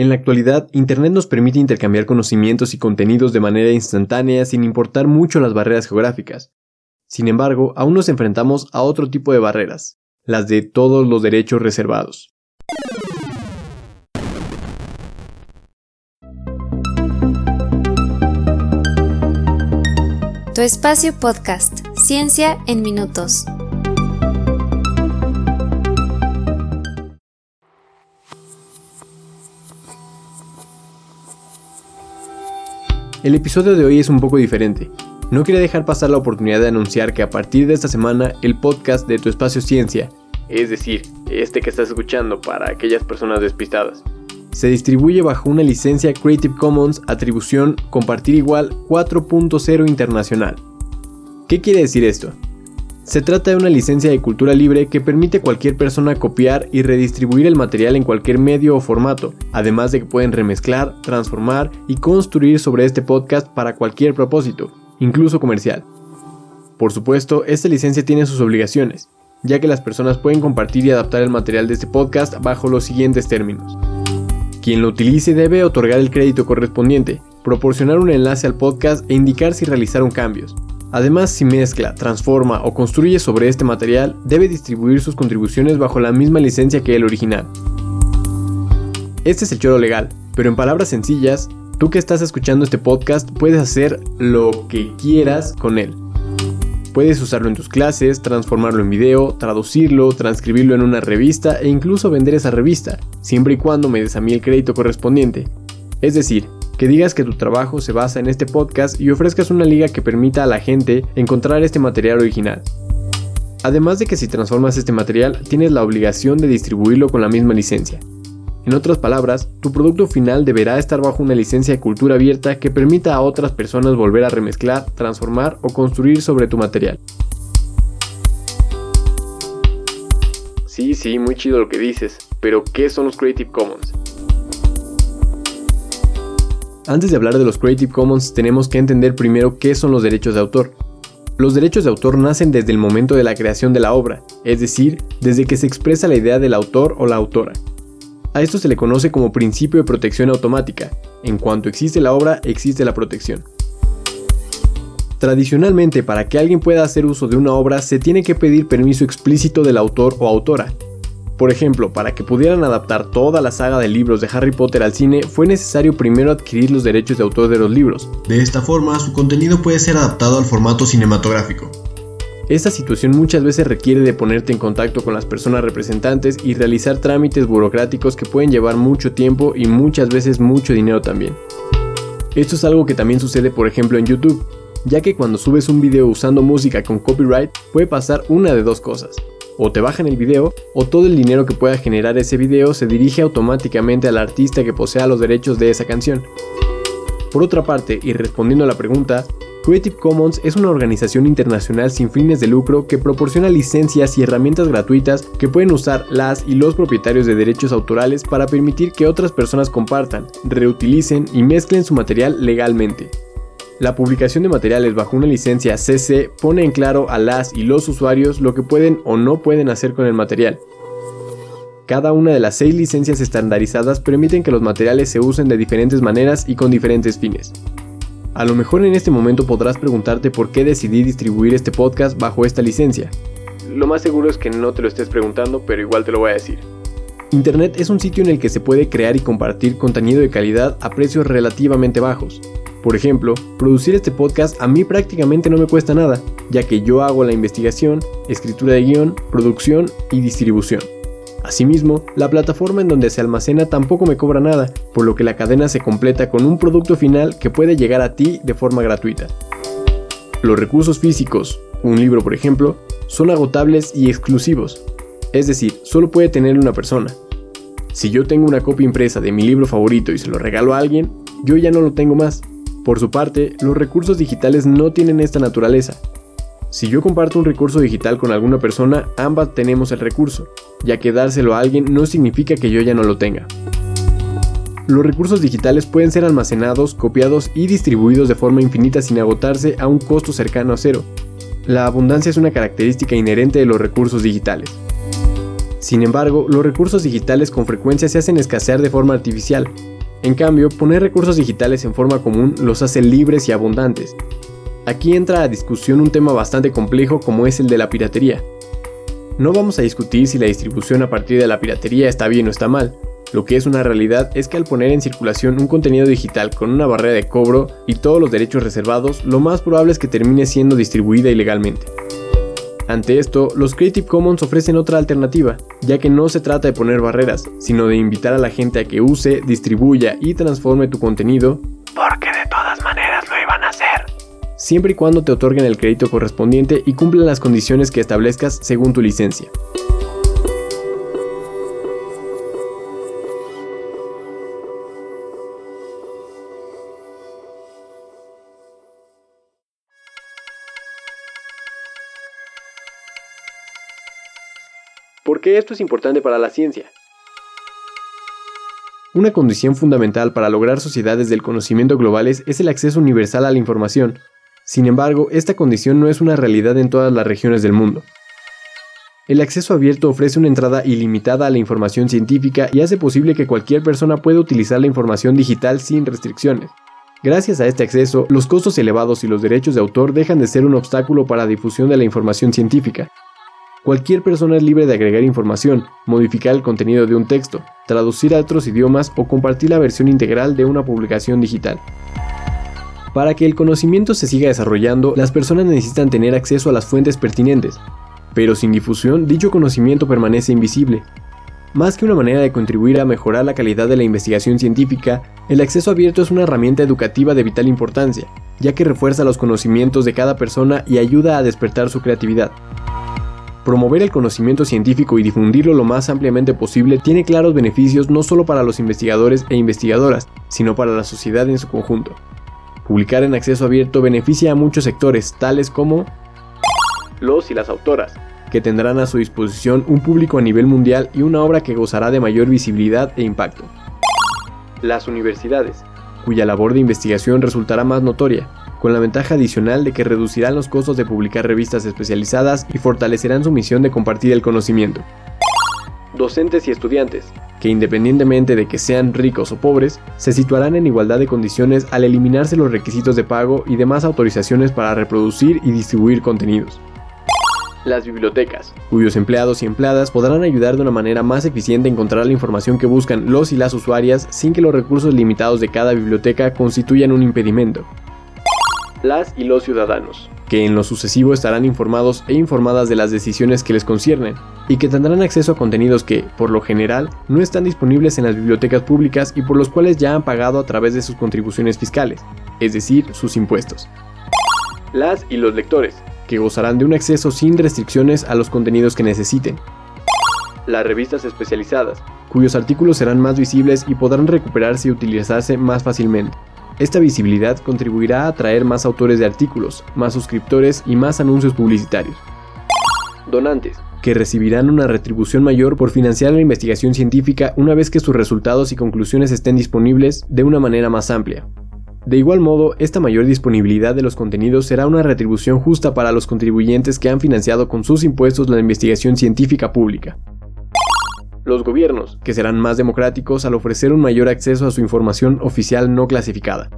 En la actualidad, Internet nos permite intercambiar conocimientos y contenidos de manera instantánea sin importar mucho las barreras geográficas. Sin embargo, aún nos enfrentamos a otro tipo de barreras, las de todos los derechos reservados. Tu espacio podcast, Ciencia en Minutos. El episodio de hoy es un poco diferente. No quería dejar pasar la oportunidad de anunciar que a partir de esta semana el podcast de Tu Espacio Ciencia, es decir, este que estás escuchando para aquellas personas despistadas, se distribuye bajo una licencia Creative Commons atribución compartir igual 4.0 internacional. ¿Qué quiere decir esto? Se trata de una licencia de cultura libre que permite a cualquier persona copiar y redistribuir el material en cualquier medio o formato, además de que pueden remezclar, transformar y construir sobre este podcast para cualquier propósito, incluso comercial. Por supuesto, esta licencia tiene sus obligaciones, ya que las personas pueden compartir y adaptar el material de este podcast bajo los siguientes términos. Quien lo utilice debe otorgar el crédito correspondiente, proporcionar un enlace al podcast e indicar si realizaron cambios, Además, si mezcla, transforma o construye sobre este material, debe distribuir sus contribuciones bajo la misma licencia que el original. Este es el choro legal, pero en palabras sencillas, tú que estás escuchando este podcast puedes hacer lo que quieras con él. Puedes usarlo en tus clases, transformarlo en video, traducirlo, transcribirlo en una revista e incluso vender esa revista, siempre y cuando me des a mí el crédito correspondiente. Es decir, que digas que tu trabajo se basa en este podcast y ofrezcas una liga que permita a la gente encontrar este material original. Además de que si transformas este material, tienes la obligación de distribuirlo con la misma licencia. En otras palabras, tu producto final deberá estar bajo una licencia de cultura abierta que permita a otras personas volver a remezclar, transformar o construir sobre tu material. Sí, sí, muy chido lo que dices, pero ¿qué son los Creative Commons? Antes de hablar de los Creative Commons tenemos que entender primero qué son los derechos de autor. Los derechos de autor nacen desde el momento de la creación de la obra, es decir, desde que se expresa la idea del autor o la autora. A esto se le conoce como principio de protección automática. En cuanto existe la obra, existe la protección. Tradicionalmente, para que alguien pueda hacer uso de una obra, se tiene que pedir permiso explícito del autor o autora, por ejemplo, para que pudieran adaptar toda la saga de libros de Harry Potter al cine, fue necesario primero adquirir los derechos de autor de los libros. De esta forma, su contenido puede ser adaptado al formato cinematográfico. Esta situación muchas veces requiere de ponerte en contacto con las personas representantes y realizar trámites burocráticos que pueden llevar mucho tiempo y muchas veces mucho dinero también. Esto es algo que también sucede por ejemplo en YouTube, ya que cuando subes un video usando música con copyright puede pasar una de dos cosas o te bajan el video o todo el dinero que pueda generar ese video se dirige automáticamente al artista que posea los derechos de esa canción. Por otra parte, y respondiendo a la pregunta, Creative Commons es una organización internacional sin fines de lucro que proporciona licencias y herramientas gratuitas que pueden usar las y los propietarios de derechos autorales para permitir que otras personas compartan, reutilicen y mezclen su material legalmente. La publicación de materiales bajo una licencia CC pone en claro a las y los usuarios lo que pueden o no pueden hacer con el material. Cada una de las seis licencias estandarizadas permiten que los materiales se usen de diferentes maneras y con diferentes fines. A lo mejor en este momento podrás preguntarte por qué decidí distribuir este podcast bajo esta licencia. Lo más seguro es que no te lo estés preguntando, pero igual te lo voy a decir. Internet es un sitio en el que se puede crear y compartir contenido de calidad a precios relativamente bajos. Por ejemplo, producir este podcast a mí prácticamente no me cuesta nada, ya que yo hago la investigación, escritura de guion, producción y distribución. Asimismo, la plataforma en donde se almacena tampoco me cobra nada, por lo que la cadena se completa con un producto final que puede llegar a ti de forma gratuita. Los recursos físicos, un libro por ejemplo, son agotables y exclusivos, es decir, solo puede tener una persona. Si yo tengo una copia impresa de mi libro favorito y se lo regalo a alguien, yo ya no lo tengo más, por su parte, los recursos digitales no tienen esta naturaleza. Si yo comparto un recurso digital con alguna persona, ambas tenemos el recurso, ya que dárselo a alguien no significa que yo ya no lo tenga. Los recursos digitales pueden ser almacenados, copiados y distribuidos de forma infinita sin agotarse a un costo cercano a cero. La abundancia es una característica inherente de los recursos digitales. Sin embargo, los recursos digitales con frecuencia se hacen escasear de forma artificial. En cambio, poner recursos digitales en forma común los hace libres y abundantes. Aquí entra a discusión un tema bastante complejo como es el de la piratería. No vamos a discutir si la distribución a partir de la piratería está bien o está mal. Lo que es una realidad es que al poner en circulación un contenido digital con una barrera de cobro y todos los derechos reservados, lo más probable es que termine siendo distribuida ilegalmente. Ante esto, los Creative Commons ofrecen otra alternativa, ya que no se trata de poner barreras, sino de invitar a la gente a que use, distribuya y transforme tu contenido, porque de todas maneras lo iban a hacer, siempre y cuando te otorguen el crédito correspondiente y cumplan las condiciones que establezcas según tu licencia. ¿Por qué esto es importante para la ciencia? Una condición fundamental para lograr sociedades del conocimiento globales es el acceso universal a la información. Sin embargo, esta condición no es una realidad en todas las regiones del mundo. El acceso abierto ofrece una entrada ilimitada a la información científica y hace posible que cualquier persona pueda utilizar la información digital sin restricciones. Gracias a este acceso, los costos elevados y los derechos de autor dejan de ser un obstáculo para la difusión de la información científica, Cualquier persona es libre de agregar información, modificar el contenido de un texto, traducir a otros idiomas o compartir la versión integral de una publicación digital. Para que el conocimiento se siga desarrollando, las personas necesitan tener acceso a las fuentes pertinentes, pero sin difusión dicho conocimiento permanece invisible. Más que una manera de contribuir a mejorar la calidad de la investigación científica, el acceso abierto es una herramienta educativa de vital importancia, ya que refuerza los conocimientos de cada persona y ayuda a despertar su creatividad. Promover el conocimiento científico y difundirlo lo más ampliamente posible tiene claros beneficios no solo para los investigadores e investigadoras, sino para la sociedad en su conjunto. Publicar en acceso abierto beneficia a muchos sectores, tales como los y las autoras, que tendrán a su disposición un público a nivel mundial y una obra que gozará de mayor visibilidad e impacto. Las universidades, cuya labor de investigación resultará más notoria, con la ventaja adicional de que reducirán los costos de publicar revistas especializadas y fortalecerán su misión de compartir el conocimiento. Docentes y estudiantes, que independientemente de que sean ricos o pobres, se situarán en igualdad de condiciones al eliminarse los requisitos de pago y demás autorizaciones para reproducir y distribuir contenidos. Las bibliotecas, cuyos empleados y empleadas podrán ayudar de una manera más eficiente a encontrar la información que buscan los y las usuarias sin que los recursos limitados de cada biblioteca constituyan un impedimento las y los ciudadanos, que en lo sucesivo estarán informados e informadas de las decisiones que les conciernen, y que tendrán acceso a contenidos que, por lo general, no están disponibles en las bibliotecas públicas y por los cuales ya han pagado a través de sus contribuciones fiscales, es decir, sus impuestos. Las y los lectores, que gozarán de un acceso sin restricciones a los contenidos que necesiten. Las revistas especializadas, cuyos artículos serán más visibles y podrán recuperarse y utilizarse más fácilmente. Esta visibilidad contribuirá a atraer más autores de artículos, más suscriptores y más anuncios publicitarios. Donantes, que recibirán una retribución mayor por financiar la investigación científica una vez que sus resultados y conclusiones estén disponibles de una manera más amplia. De igual modo, esta mayor disponibilidad de los contenidos será una retribución justa para los contribuyentes que han financiado con sus impuestos la investigación científica pública los gobiernos, que serán más democráticos al ofrecer un mayor acceso a su información oficial no clasificada.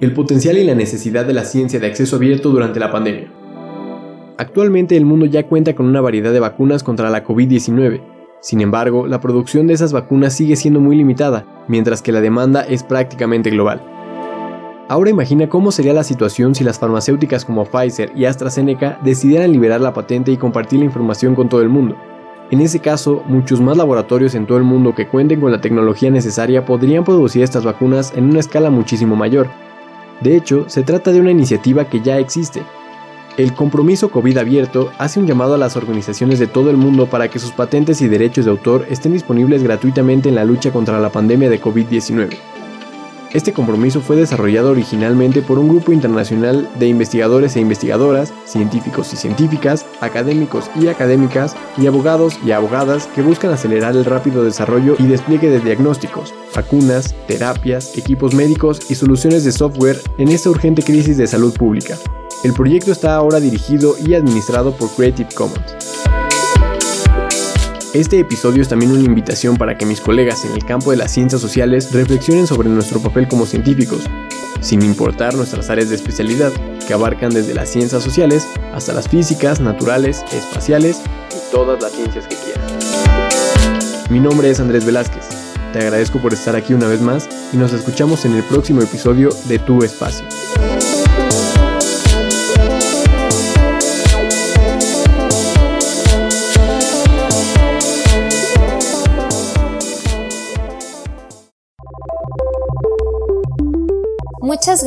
El potencial y la necesidad de la ciencia de acceso abierto durante la pandemia. Actualmente el mundo ya cuenta con una variedad de vacunas contra la COVID-19. Sin embargo, la producción de esas vacunas sigue siendo muy limitada, mientras que la demanda es prácticamente global. Ahora imagina cómo sería la situación si las farmacéuticas como Pfizer y AstraZeneca decidieran liberar la patente y compartir la información con todo el mundo. En ese caso, muchos más laboratorios en todo el mundo que cuenten con la tecnología necesaria podrían producir estas vacunas en una escala muchísimo mayor. De hecho, se trata de una iniciativa que ya existe, el compromiso COVID abierto hace un llamado a las organizaciones de todo el mundo para que sus patentes y derechos de autor estén disponibles gratuitamente en la lucha contra la pandemia de COVID-19. Este compromiso fue desarrollado originalmente por un grupo internacional de investigadores e investigadoras, científicos y científicas, académicos y académicas, y abogados y abogadas que buscan acelerar el rápido desarrollo y despliegue de diagnósticos, vacunas, terapias, equipos médicos y soluciones de software en esta urgente crisis de salud pública. El proyecto está ahora dirigido y administrado por Creative Commons. Este episodio es también una invitación para que mis colegas en el campo de las ciencias sociales reflexionen sobre nuestro papel como científicos, sin importar nuestras áreas de especialidad, que abarcan desde las ciencias sociales hasta las físicas, naturales, espaciales y todas las ciencias que quieran. Mi nombre es Andrés Velázquez. Te agradezco por estar aquí una vez más y nos escuchamos en el próximo episodio de Tu Espacio.